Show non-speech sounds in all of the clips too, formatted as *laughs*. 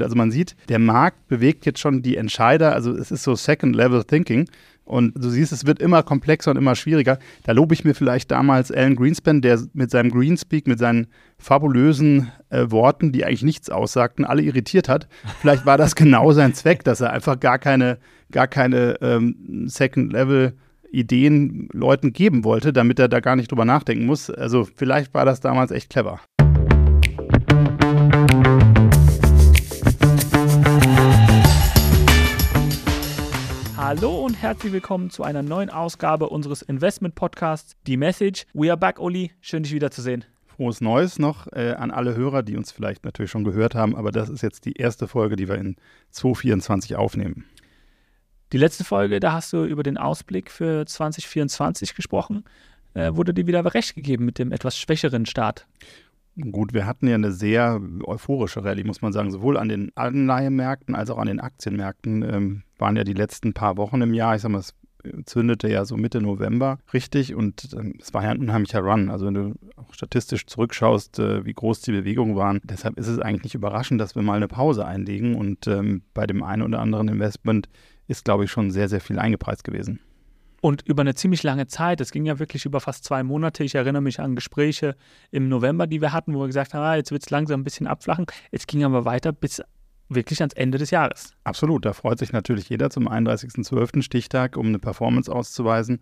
Also man sieht, der Markt bewegt jetzt schon die Entscheider, also es ist so Second-Level-Thinking. Und du siehst, es wird immer komplexer und immer schwieriger. Da lobe ich mir vielleicht damals Alan Greenspan, der mit seinem Greenspeak, mit seinen fabulösen äh, Worten, die eigentlich nichts aussagten, alle irritiert hat. Vielleicht war das *laughs* genau sein Zweck, dass er einfach gar keine, gar keine ähm, Second-Level-Ideen Leuten geben wollte, damit er da gar nicht drüber nachdenken muss. Also vielleicht war das damals echt clever. Hallo und herzlich willkommen zu einer neuen Ausgabe unseres Investment Podcasts, Die Message. We are back, Uli. Schön, dich wiederzusehen. Frohes Neues noch äh, an alle Hörer, die uns vielleicht natürlich schon gehört haben, aber das ist jetzt die erste Folge, die wir in 2024 aufnehmen. Die letzte Folge, da hast du über den Ausblick für 2024 gesprochen. Äh, wurde dir wieder recht gegeben mit dem etwas schwächeren Start? Gut, wir hatten ja eine sehr euphorische Rallye, muss man sagen, sowohl an den Anleihemärkten als auch an den Aktienmärkten. Ähm, waren ja die letzten paar Wochen im Jahr. Ich sag mal, es zündete ja so Mitte November richtig und ähm, es war ja ein unheimlicher Run. Also wenn du auch statistisch zurückschaust, äh, wie groß die Bewegungen waren, deshalb ist es eigentlich nicht überraschend, dass wir mal eine Pause einlegen und ähm, bei dem einen oder anderen Investment ist, glaube ich, schon sehr, sehr viel eingepreist gewesen. Und über eine ziemlich lange Zeit, es ging ja wirklich über fast zwei Monate. Ich erinnere mich an Gespräche im November, die wir hatten, wo wir gesagt haben, ah, jetzt wird es langsam ein bisschen abflachen. Es ging aber weiter bis wirklich ans Ende des Jahres. Absolut, da freut sich natürlich jeder zum 31.12. Stichtag, um eine Performance auszuweisen.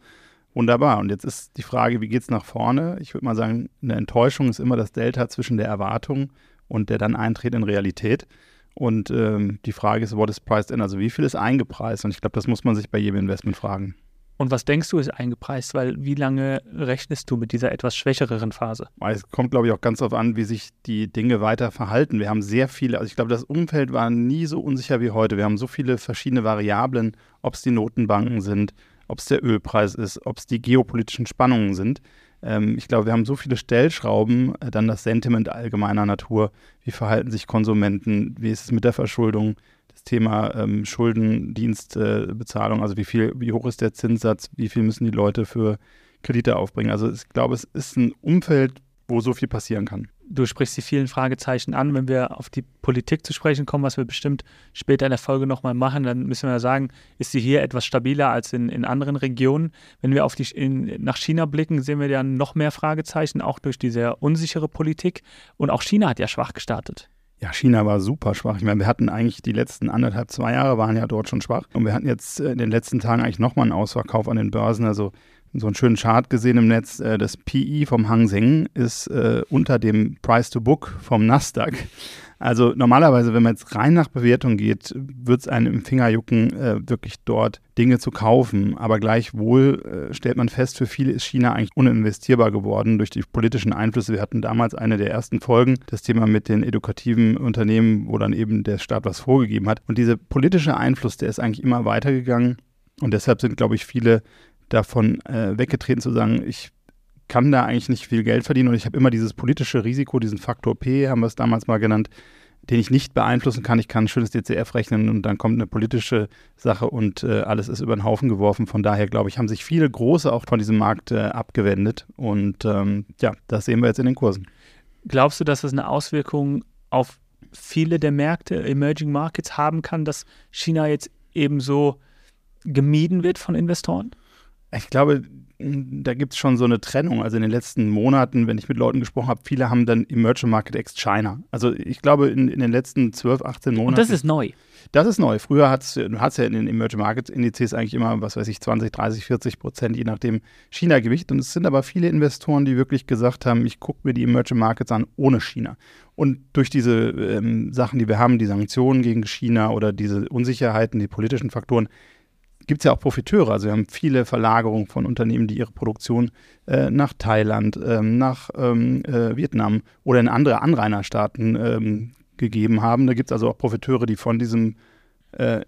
Wunderbar. Und jetzt ist die Frage, wie geht es nach vorne? Ich würde mal sagen, eine Enttäuschung ist immer das Delta zwischen der Erwartung und der dann eintretenden Realität. Und ähm, die Frage ist, what is priced in? Also wie viel ist eingepreist? Und ich glaube, das muss man sich bei jedem Investment fragen. Und was denkst du ist eingepreist? Weil wie lange rechnest du mit dieser etwas schwächereren Phase? Es kommt, glaube ich, auch ganz darauf an, wie sich die Dinge weiter verhalten. Wir haben sehr viele, also ich glaube, das Umfeld war nie so unsicher wie heute. Wir haben so viele verschiedene Variablen, ob es die Notenbanken sind, ob es der Ölpreis ist, ob es die geopolitischen Spannungen sind. Ähm, ich glaube, wir haben so viele Stellschrauben, äh, dann das Sentiment allgemeiner Natur. Wie verhalten sich Konsumenten? Wie ist es mit der Verschuldung? Thema ähm, Schuldendienstbezahlung, äh, also wie viel, wie hoch ist der Zinssatz, wie viel müssen die Leute für Kredite aufbringen. Also ich glaube, es ist ein Umfeld, wo so viel passieren kann. Du sprichst die vielen Fragezeichen an. Wenn wir auf die Politik zu sprechen kommen, was wir bestimmt später in der Folge nochmal machen, dann müssen wir ja sagen, ist sie hier etwas stabiler als in, in anderen Regionen. Wenn wir auf die, in, nach China blicken, sehen wir ja noch mehr Fragezeichen, auch durch die sehr unsichere Politik. Und auch China hat ja schwach gestartet. Ja, China war super schwach. Ich meine, wir hatten eigentlich die letzten anderthalb, zwei Jahre waren ja dort schon schwach. Und wir hatten jetzt in den letzten Tagen eigentlich nochmal einen Ausverkauf an den Börsen. Also so einen schönen Chart gesehen im Netz. Äh, das PI vom Hang Seng ist äh, unter dem Price to Book vom Nasdaq. Also normalerweise, wenn man jetzt rein nach Bewertung geht, wird es einem im Finger jucken, äh, wirklich dort Dinge zu kaufen. Aber gleichwohl äh, stellt man fest, für viele ist China eigentlich uninvestierbar geworden durch die politischen Einflüsse. Wir hatten damals eine der ersten Folgen, das Thema mit den edukativen Unternehmen, wo dann eben der Staat was vorgegeben hat. Und dieser politische Einfluss, der ist eigentlich immer weitergegangen. Und deshalb sind, glaube ich, viele davon äh, weggetreten zu sagen, ich kann da eigentlich nicht viel Geld verdienen und ich habe immer dieses politische Risiko, diesen Faktor P, haben wir es damals mal genannt, den ich nicht beeinflussen kann. Ich kann ein schönes DCF rechnen und dann kommt eine politische Sache und äh, alles ist über den Haufen geworfen. Von daher, glaube ich, haben sich viele Große auch von diesem Markt äh, abgewendet. Und ähm, ja, das sehen wir jetzt in den Kursen. Glaubst du, dass das eine Auswirkung auf viele der Märkte, Emerging Markets haben kann, dass China jetzt ebenso gemieden wird von Investoren? Ich glaube, da gibt es schon so eine Trennung. Also in den letzten Monaten, wenn ich mit Leuten gesprochen habe, viele haben dann Emerging Market ex China. Also ich glaube, in, in den letzten 12, 18 Monaten. Und das ist neu. Das ist neu. Früher hat es ja in den Emerging Market Indizes eigentlich immer, was weiß ich, 20, 30, 40 Prozent, je nachdem China-Gewicht. Und es sind aber viele Investoren, die wirklich gesagt haben, ich gucke mir die Emerging Markets an ohne China. Und durch diese ähm, Sachen, die wir haben, die Sanktionen gegen China oder diese Unsicherheiten, die politischen Faktoren, gibt es ja auch Profiteure. Also wir haben viele Verlagerungen von Unternehmen, die ihre Produktion äh, nach Thailand, ähm, nach ähm, äh, Vietnam oder in andere Anrainerstaaten ähm, gegeben haben. Da gibt es also auch Profiteure, die von diesem äh,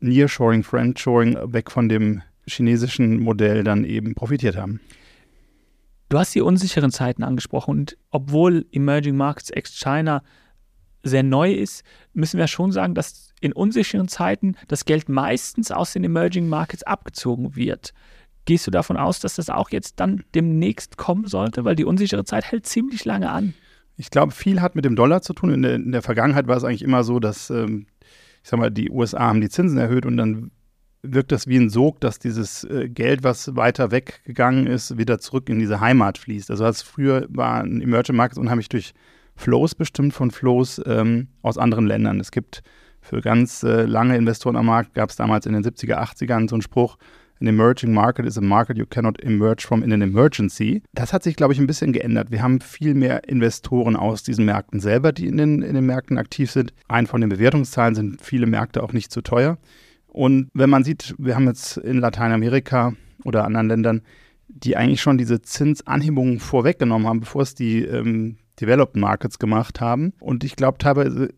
Nearshoring, Friendshoring weg von dem chinesischen Modell dann eben profitiert haben. Du hast die unsicheren Zeiten angesprochen und obwohl Emerging Markets ex China sehr neu ist, müssen wir schon sagen, dass in unsicheren Zeiten das Geld meistens aus den Emerging Markets abgezogen wird. Gehst du davon aus, dass das auch jetzt dann demnächst kommen sollte? Weil die unsichere Zeit hält ziemlich lange an. Ich glaube, viel hat mit dem Dollar zu tun. In der, in der Vergangenheit war es eigentlich immer so, dass, ähm, ich sag mal, die USA haben die Zinsen erhöht und dann wirkt das wie ein Sog, dass dieses äh, Geld, was weiter weggegangen ist, wieder zurück in diese Heimat fließt. Also als früher war ein Emerging Markets unheimlich durch Flows bestimmt von Flows ähm, aus anderen Ländern. Es gibt für ganz äh, lange Investoren am Markt, gab es damals in den 70er, 80ern so einen Spruch, an emerging market is a market you cannot emerge from in an emergency. Das hat sich, glaube ich, ein bisschen geändert. Wir haben viel mehr Investoren aus diesen Märkten selber, die in den, in den Märkten aktiv sind. Ein von den Bewertungszahlen sind viele Märkte auch nicht zu teuer. Und wenn man sieht, wir haben jetzt in Lateinamerika oder anderen Ländern, die eigentlich schon diese Zinsanhebungen vorweggenommen haben, bevor es die ähm, Developed Markets gemacht haben. Und ich glaube, teilweise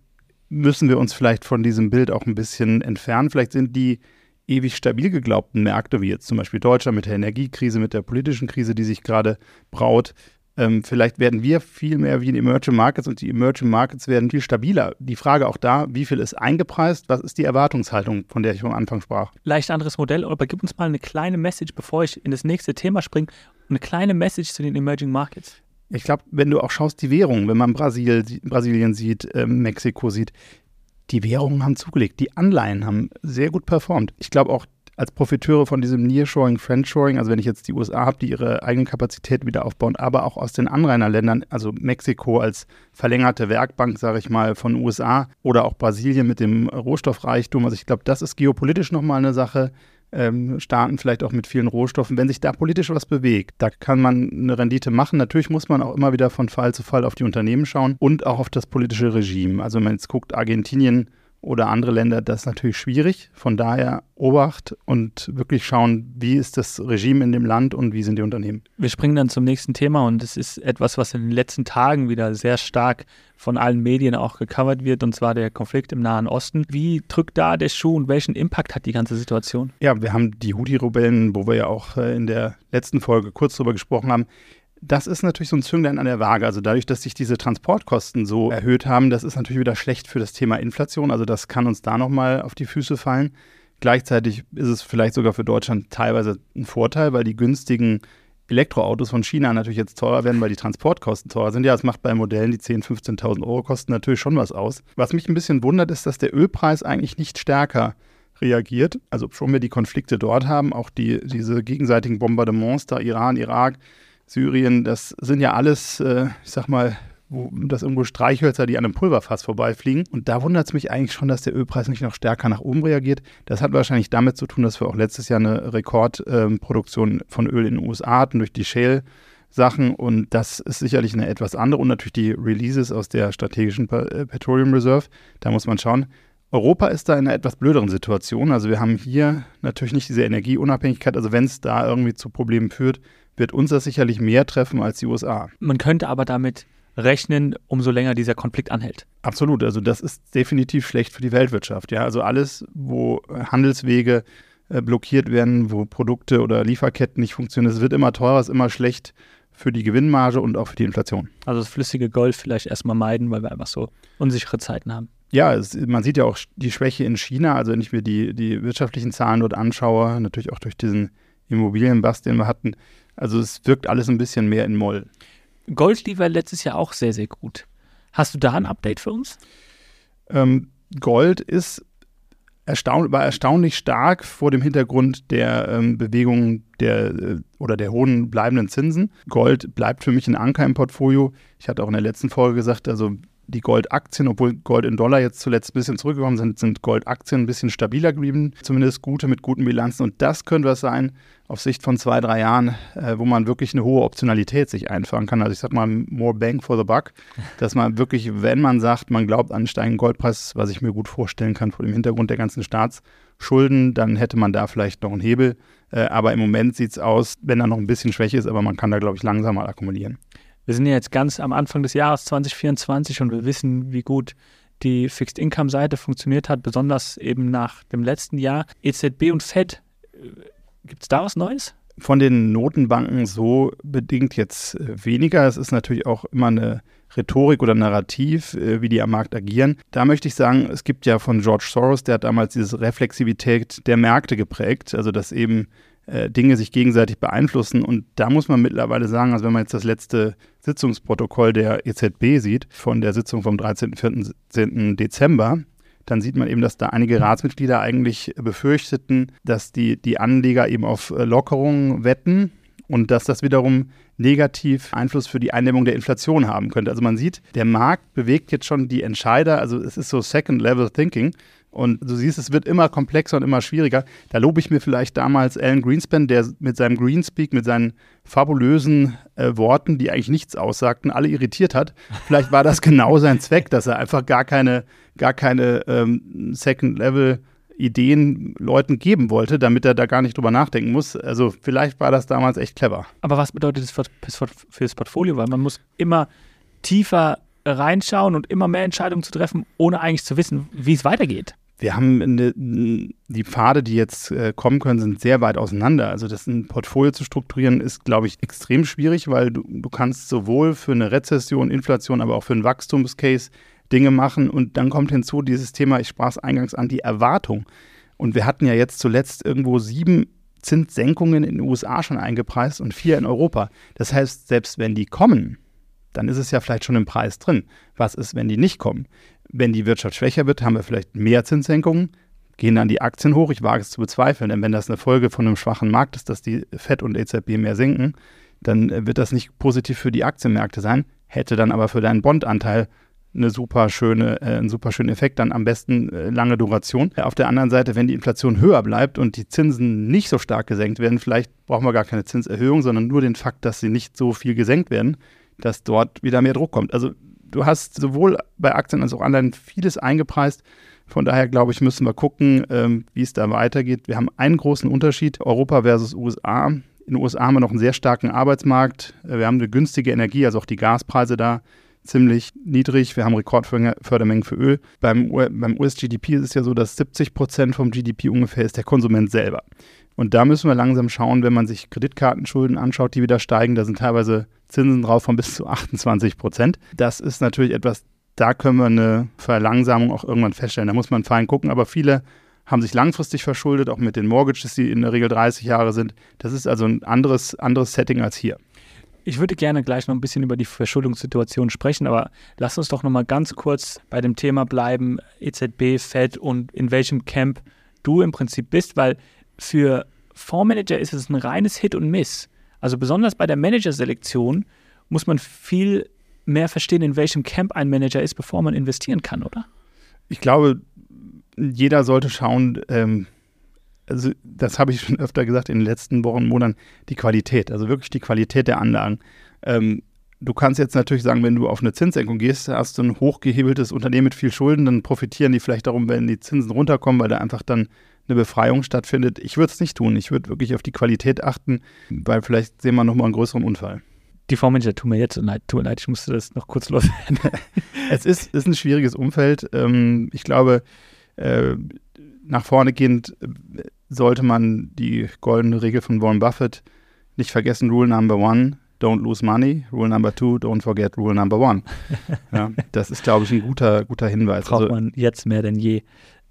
müssen wir uns vielleicht von diesem Bild auch ein bisschen entfernen. Vielleicht sind die ewig stabil geglaubten Märkte, wie jetzt zum Beispiel Deutschland mit der Energiekrise, mit der politischen Krise, die sich gerade braut, ähm, vielleicht werden wir viel mehr wie in Emerging Markets und die Emerging Markets werden viel stabiler. Die Frage auch da, wie viel ist eingepreist? Was ist die Erwartungshaltung, von der ich am Anfang sprach? Leicht anderes Modell, aber gib uns mal eine kleine Message, bevor ich in das nächste Thema springe, eine kleine Message zu den Emerging Markets. Ich glaube, wenn du auch schaust, die Währung, wenn man Brasil, Brasilien sieht, äh, Mexiko sieht, die Währungen haben zugelegt. Die Anleihen haben sehr gut performt. Ich glaube auch als Profiteure von diesem Nearshoring, Friendshoring, also wenn ich jetzt die USA habe, die ihre eigenen Kapazitäten wieder aufbauen, aber auch aus den Anrainerländern, also Mexiko als verlängerte Werkbank, sage ich mal, von USA oder auch Brasilien mit dem Rohstoffreichtum. Also ich glaube, das ist geopolitisch nochmal eine Sache. Ähm, Staaten vielleicht auch mit vielen Rohstoffen. Wenn sich da politisch was bewegt, da kann man eine Rendite machen. Natürlich muss man auch immer wieder von Fall zu Fall auf die Unternehmen schauen und auch auf das politische Regime. Also wenn man jetzt guckt, Argentinien oder andere Länder, das ist natürlich schwierig. Von daher Obacht und wirklich schauen, wie ist das Regime in dem Land und wie sind die Unternehmen. Wir springen dann zum nächsten Thema und es ist etwas, was in den letzten Tagen wieder sehr stark von allen Medien auch gecovert wird, und zwar der Konflikt im Nahen Osten. Wie drückt da der Schuh und welchen Impact hat die ganze Situation? Ja, wir haben die Houthi-Rebellen, wo wir ja auch äh, in der letzten Folge kurz drüber gesprochen haben, das ist natürlich so ein Zünglein an der Waage. Also dadurch, dass sich diese Transportkosten so erhöht haben, das ist natürlich wieder schlecht für das Thema Inflation. Also das kann uns da nochmal auf die Füße fallen. Gleichzeitig ist es vielleicht sogar für Deutschland teilweise ein Vorteil, weil die günstigen Elektroautos von China natürlich jetzt teurer werden, weil die Transportkosten teurer sind. Ja, das macht bei Modellen, die 10.000, 15.000 Euro kosten, natürlich schon was aus. Was mich ein bisschen wundert, ist, dass der Ölpreis eigentlich nicht stärker reagiert. Also schon wir die Konflikte dort haben, auch die, diese gegenseitigen Bombardements da, Iran, Irak, Syrien, das sind ja alles, äh, ich sag mal, wo das irgendwo Streichhölzer, die an einem Pulverfass vorbeifliegen. Und da wundert es mich eigentlich schon, dass der Ölpreis nicht noch stärker nach oben reagiert. Das hat wahrscheinlich damit zu tun, dass wir auch letztes Jahr eine Rekordproduktion ähm, von Öl in den USA hatten durch die Shale. Sachen und das ist sicherlich eine etwas andere und natürlich die Releases aus der strategischen äh, Petroleum Reserve. Da muss man schauen. Europa ist da in einer etwas blöderen Situation. Also wir haben hier natürlich nicht diese Energieunabhängigkeit. Also wenn es da irgendwie zu Problemen führt, wird uns das sicherlich mehr treffen als die USA. Man könnte aber damit rechnen, umso länger dieser Konflikt anhält. Absolut, also das ist definitiv schlecht für die Weltwirtschaft. Ja, also alles, wo Handelswege äh, blockiert werden, wo Produkte oder Lieferketten nicht funktionieren, es wird immer teurer, es ist immer schlecht für die Gewinnmarge und auch für die Inflation. Also das flüssige Gold vielleicht erstmal meiden, weil wir einfach so unsichere Zeiten haben. Ja, es, man sieht ja auch die Schwäche in China, also wenn ich mir die, die wirtschaftlichen Zahlen dort anschaue, natürlich auch durch diesen Immobilienbass, den wir hatten, also es wirkt alles ein bisschen mehr in Moll. Gold lief letztes Jahr auch sehr, sehr gut. Hast du da ein Update für uns? Ähm, Gold ist erstaun war erstaunlich stark vor dem Hintergrund der ähm, Bewegung der äh, oder der hohen bleibenden Zinsen. Gold bleibt für mich ein Anker im Portfolio. Ich hatte auch in der letzten Folge gesagt, also die Goldaktien, obwohl Gold in Dollar jetzt zuletzt ein bisschen zurückgekommen sind, sind Goldaktien ein bisschen stabiler geblieben, zumindest gute mit guten Bilanzen. Und das könnte was sein auf Sicht von zwei, drei Jahren, äh, wo man wirklich eine hohe Optionalität sich einfahren kann. Also ich sag mal, more bang for the buck, dass man wirklich, wenn man sagt, man glaubt an einen steigenden Goldpreis, was ich mir gut vorstellen kann vor dem Hintergrund der ganzen Staatsschulden, dann hätte man da vielleicht noch einen Hebel. Äh, aber im Moment sieht es aus, wenn da noch ein bisschen Schwäche ist, aber man kann da, glaube ich, langsam mal akkumulieren. Wir sind ja jetzt ganz am Anfang des Jahres 2024 und wir wissen, wie gut die Fixed Income Seite funktioniert hat, besonders eben nach dem letzten Jahr. EZB und Fed, äh, gibt es da was Neues? Von den Notenbanken so bedingt jetzt äh, weniger. Es ist natürlich auch immer eine Rhetorik oder Narrativ, äh, wie die am Markt agieren. Da möchte ich sagen, es gibt ja von George Soros, der hat damals diese Reflexivität der Märkte geprägt, also dass eben äh, Dinge sich gegenseitig beeinflussen. Und da muss man mittlerweile sagen, also wenn man jetzt das letzte Sitzungsprotokoll der EZB sieht, von der Sitzung vom 13. 14. Dezember, dann sieht man eben, dass da einige Ratsmitglieder eigentlich befürchteten, dass die, die Anleger eben auf äh, Lockerungen wetten und dass das wiederum negativ Einfluss für die Eindämmung der Inflation haben könnte. Also man sieht, der Markt bewegt jetzt schon die Entscheider, also es ist so Second-Level-Thinking. Und du siehst, es wird immer komplexer und immer schwieriger. Da lobe ich mir vielleicht damals Alan Greenspan, der mit seinem Greenspeak, mit seinen fabulösen äh, Worten, die eigentlich nichts aussagten, alle irritiert hat. Vielleicht war das genau sein Zweck, dass er einfach gar keine, gar keine ähm, Second-Level- Ideen Leuten geben wollte, damit er da gar nicht drüber nachdenken muss. Also vielleicht war das damals echt clever. Aber was bedeutet das für, für das Portfolio? Weil man muss immer tiefer reinschauen und immer mehr Entscheidungen zu treffen, ohne eigentlich zu wissen, wie es weitergeht. Wir haben eine, die Pfade, die jetzt äh, kommen können, sind sehr weit auseinander. Also das ein Portfolio zu strukturieren ist, glaube ich, extrem schwierig, weil du, du kannst sowohl für eine Rezession, Inflation, aber auch für einen Wachstumscase Dinge machen. Und dann kommt hinzu dieses Thema, ich sprach es eingangs an, die Erwartung. Und wir hatten ja jetzt zuletzt irgendwo sieben Zinssenkungen in den USA schon eingepreist und vier in Europa. Das heißt, selbst wenn die kommen, dann ist es ja vielleicht schon im Preis drin. Was ist, wenn die nicht kommen? Wenn die Wirtschaft schwächer wird, haben wir vielleicht mehr Zinssenkungen, gehen dann die Aktien hoch. Ich wage es zu bezweifeln, denn wenn das eine Folge von einem schwachen Markt ist, dass die FED und EZB mehr senken, dann wird das nicht positiv für die Aktienmärkte sein, hätte dann aber für deinen Bondanteil eine super schöne, äh, einen super schönen Effekt, dann am besten äh, lange Duration. Auf der anderen Seite, wenn die Inflation höher bleibt und die Zinsen nicht so stark gesenkt werden, vielleicht brauchen wir gar keine Zinserhöhung, sondern nur den Fakt, dass sie nicht so viel gesenkt werden, dass dort wieder mehr Druck kommt. Also du hast sowohl bei Aktien als auch Anleihen vieles eingepreist. Von daher glaube ich, müssen wir gucken, ähm, wie es da weitergeht. Wir haben einen großen Unterschied, Europa versus USA. In den USA haben wir noch einen sehr starken Arbeitsmarkt. Wir haben eine günstige Energie, also auch die Gaspreise da ziemlich niedrig. Wir haben Rekordfördermengen für Öl. Beim, beim US-GDP ist es ja so, dass 70 Prozent vom GDP ungefähr ist der Konsument selber. Und da müssen wir langsam schauen, wenn man sich Kreditkartenschulden anschaut, die wieder steigen. Da sind teilweise Zinsen drauf von bis zu 28 Prozent. Das ist natürlich etwas, da können wir eine Verlangsamung auch irgendwann feststellen. Da muss man fein gucken. Aber viele haben sich langfristig verschuldet, auch mit den Mortgages, die in der Regel 30 Jahre sind. Das ist also ein anderes, anderes Setting als hier. Ich würde gerne gleich noch ein bisschen über die Verschuldungssituation sprechen, aber lass uns doch noch mal ganz kurz bei dem Thema bleiben, EZB, Fed und in welchem Camp du im Prinzip bist, weil für Fondsmanager ist es ein reines Hit und Miss. Also besonders bei der Managerselektion muss man viel mehr verstehen, in welchem Camp ein Manager ist, bevor man investieren kann, oder? Ich glaube, jeder sollte schauen, ähm, also das habe ich schon öfter gesagt in den letzten Wochen, Monaten, die Qualität, also wirklich die Qualität der Anlagen. Ähm, du kannst jetzt natürlich sagen, wenn du auf eine Zinssenkung gehst, hast du ein hochgehebeltes Unternehmen mit viel Schulden, dann profitieren die vielleicht darum, wenn die Zinsen runterkommen, weil da einfach dann eine Befreiung stattfindet. Ich würde es nicht tun. Ich würde wirklich auf die Qualität achten, weil vielleicht sehen wir nochmal einen größeren Unfall. Die Fondsmanager tun mir jetzt leid, tut mir leid, ich musste das noch kurz loswerden. *laughs* es ist, ist ein schwieriges Umfeld. Ähm, ich glaube, äh, nach vorne gehend sollte man die goldene Regel von Warren Buffett nicht vergessen. Rule number one, don't lose money. Rule number two, don't forget rule number one. *laughs* ja, das ist, glaube ich, ein guter, guter Hinweis. Braucht also, man jetzt mehr denn je.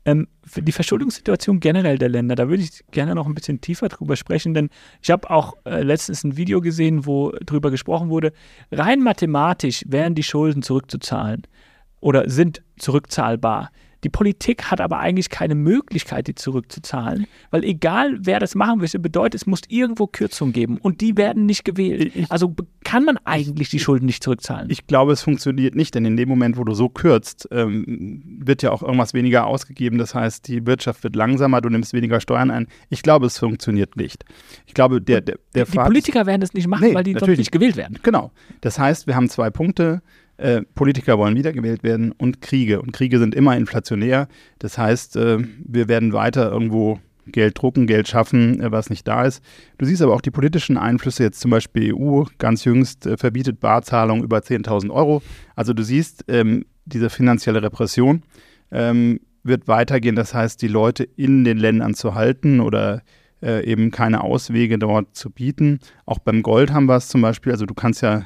Ähm, die Verschuldungssituation generell der Länder, da würde ich gerne noch ein bisschen tiefer drüber sprechen, denn ich habe auch äh, letztens ein Video gesehen, wo drüber gesprochen wurde, rein mathematisch wären die Schulden zurückzuzahlen oder sind zurückzahlbar. Die Politik hat aber eigentlich keine Möglichkeit, die zurückzuzahlen, weil egal wer das machen will, bedeutet, es muss irgendwo Kürzungen geben und die werden nicht gewählt. Also kann man eigentlich die Schulden nicht zurückzahlen. Ich glaube, es funktioniert nicht, denn in dem Moment, wo du so kürzt, ähm, wird ja auch irgendwas weniger ausgegeben. Das heißt, die Wirtschaft wird langsamer, du nimmst weniger Steuern ein. Ich glaube, es funktioniert nicht. Ich glaube, der, der, der Die, die Politiker werden das nicht machen, nee, weil die sonst nicht gewählt werden. Genau. Das heißt, wir haben zwei Punkte. Äh, Politiker wollen wiedergewählt werden und Kriege. Und Kriege sind immer inflationär. Das heißt, äh, wir werden weiter irgendwo Geld drucken, Geld schaffen, äh, was nicht da ist. Du siehst aber auch die politischen Einflüsse, jetzt zum Beispiel EU, ganz jüngst äh, verbietet Barzahlungen über 10.000 Euro. Also du siehst, ähm, diese finanzielle Repression ähm, wird weitergehen. Das heißt, die Leute in den Ländern zu halten oder äh, eben keine Auswege dort zu bieten. Auch beim Gold haben wir es zum Beispiel. Also du kannst ja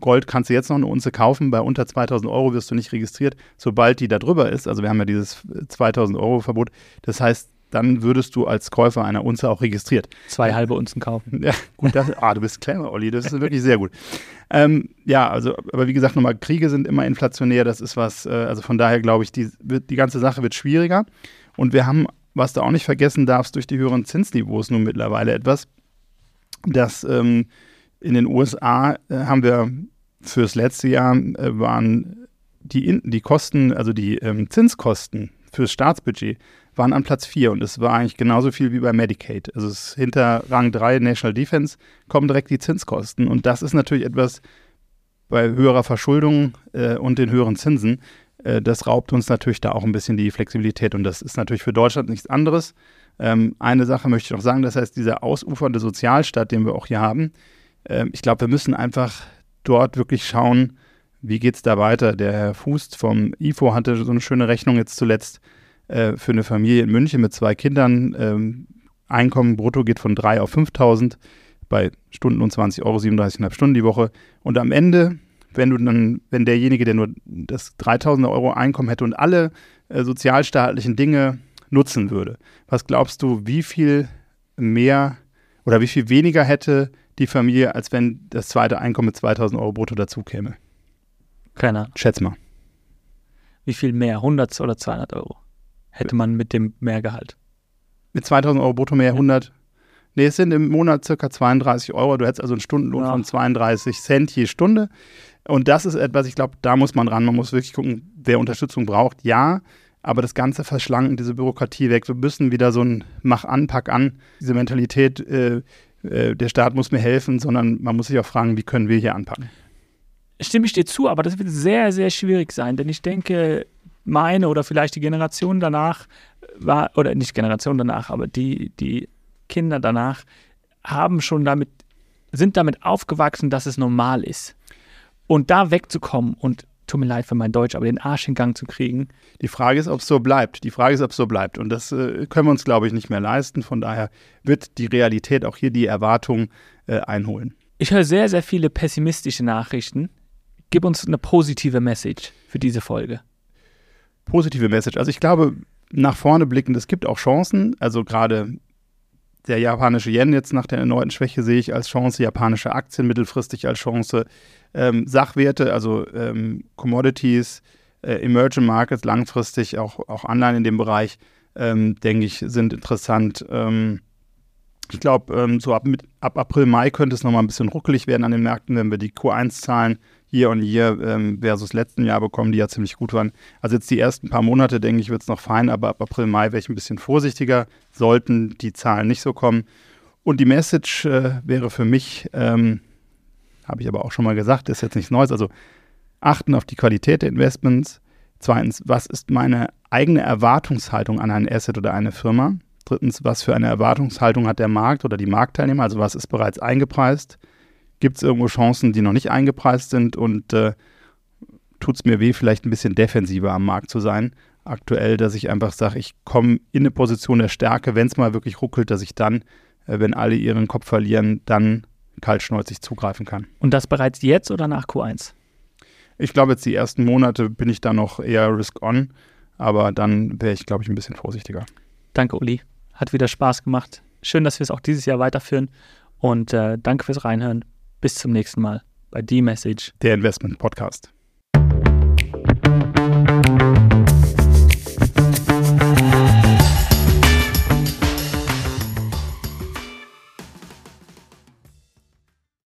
Gold kannst du jetzt noch eine Unze kaufen, bei unter 2000 Euro wirst du nicht registriert, sobald die da drüber ist. Also wir haben ja dieses 2000 Euro Verbot. Das heißt, dann würdest du als Käufer einer Unze auch registriert. Zwei halbe Unzen kaufen. Ja, gut, das, ah, du bist clever, Olli, das ist wirklich sehr gut. Ähm, ja, also, aber wie gesagt, nochmal, Kriege sind immer inflationär, das ist was, äh, also von daher glaube ich, die, wird, die ganze Sache wird schwieriger. Und wir haben, was du auch nicht vergessen darfst, durch die höheren Zinsniveaus nun mittlerweile etwas, dass ähm, in den USA äh, haben wir fürs letzte Jahr äh, waren die, die Kosten, also die ähm, Zinskosten fürs Staatsbudget waren an Platz 4 und es war eigentlich genauso viel wie bei Medicaid. Also es hinter Rang 3 National Defense kommen direkt die Zinskosten und das ist natürlich etwas bei höherer Verschuldung äh, und den höheren Zinsen. Äh, das raubt uns natürlich da auch ein bisschen die Flexibilität und das ist natürlich für Deutschland nichts anderes. Ähm, eine Sache möchte ich noch sagen, das heißt, dieser ausufernde Sozialstaat, den wir auch hier haben, äh, ich glaube, wir müssen einfach dort wirklich schauen, wie geht es da weiter. Der Herr Fußt vom IFO hatte so eine schöne Rechnung jetzt zuletzt äh, für eine Familie in München mit zwei Kindern. Ähm, Einkommen brutto geht von 3 auf 5.000 bei Stunden und 20 Euro, 37,5 Stunden die Woche. Und am Ende, wenn du dann, wenn derjenige, der nur das 3.000 Euro Einkommen hätte und alle äh, sozialstaatlichen Dinge nutzen würde, was glaubst du, wie viel mehr oder wie viel weniger hätte die Familie, als wenn das zweite Einkommen mit 2.000 Euro brutto dazu käme? Keiner. Schätz mal. Wie viel mehr? 100 oder 200 Euro? Hätte man mit dem Mehrgehalt. Mit 2000 Euro brutto mehr 100? Nee, es sind im Monat circa 32 Euro. Du hättest also einen Stundenlohn Ja. von 32 Cent je Stunde. Und das ist etwas, ich glaube, da muss man ran. Man muss wirklich gucken, wer Unterstützung braucht. Ja, aber das Ganze verschlanken, diese Bürokratie weg. Wir müssen wieder so ein Mach an, Pack an, diese Mentalität, äh, äh, der Staat muss mir helfen, sondern man muss sich auch fragen, wie können wir hier anpacken. Stimme ich dir zu, aber das wird sehr, sehr schwierig sein, denn ich denke, meine oder vielleicht die Generation danach war, oder nicht Generation danach, aber die, die Kinder danach haben schon damit, sind damit aufgewachsen, dass es normal ist. Und da wegzukommen und tut mir leid für mein Deutsch, aber den Arsch in Gang zu kriegen, Die Frage ist, ob es so bleibt. Die Frage ist, ob es so bleibt. Und das äh, können wir uns, glaube ich, nicht mehr leisten. Von daher wird die Realität auch hier die Erwartung äh, einholen. ich höre sehr, sehr viele pessimistische Nachrichten. Gib uns eine positive Message für diese Folge. Positive Message. Also ich glaube, nach vorne blickend, es gibt auch Chancen. Also gerade der japanische Yen jetzt nach der erneuten Schwäche sehe ich als Chance, japanische Aktien mittelfristig als Chance, ähm, Sachwerte, also ähm, Commodities, äh, Emerging Markets langfristig, auch, auch Anleihen in dem Bereich, ähm, denke ich, sind interessant. Ähm, ich glaube, ähm, so ab, mit, ab April, Mai könnte es nochmal ein bisschen ruckelig werden an den Märkten, wenn wir die Q1-Zahlen Year on Year ähm, versus letzten Jahr bekommen, die ja ziemlich gut waren. Also jetzt die ersten paar Monate, denke ich, wird es noch fein, aber ab April, Mai wäre ich ein bisschen vorsichtiger, sollten die Zahlen nicht so kommen. Und die Message äh, wäre für mich, ähm, habe ich aber auch schon mal gesagt, ist jetzt nichts Neues, also achten auf die Qualität der Investments. Zweitens, was ist meine eigene Erwartungshaltung an ein Asset oder eine Firma? Drittens, was für eine Erwartungshaltung hat der Markt oder die Marktteilnehmer? Also was ist bereits eingepreist? Gibt es irgendwo Chancen, die noch nicht eingepreist sind? Und äh, tut es mir weh, vielleicht ein bisschen defensiver am Markt zu sein? Aktuell, dass ich einfach sage, ich komme in eine Position der Stärke, wenn es mal wirklich ruckelt, dass ich dann, äh, wenn alle ihren Kopf verlieren, dann kaltschnäuzig zugreifen kann. Und das bereits jetzt oder nach Q1? Ich glaube, jetzt die ersten Monate bin ich da noch eher risk-on, aber dann wäre ich, glaube ich, ein bisschen vorsichtiger. Danke, Uli. Hat wieder Spaß gemacht. Schön, dass wir es auch dieses Jahr weiterführen. Und äh, danke fürs Reinhören. Bis zum nächsten Mal bei D-Message, der Investment Podcast.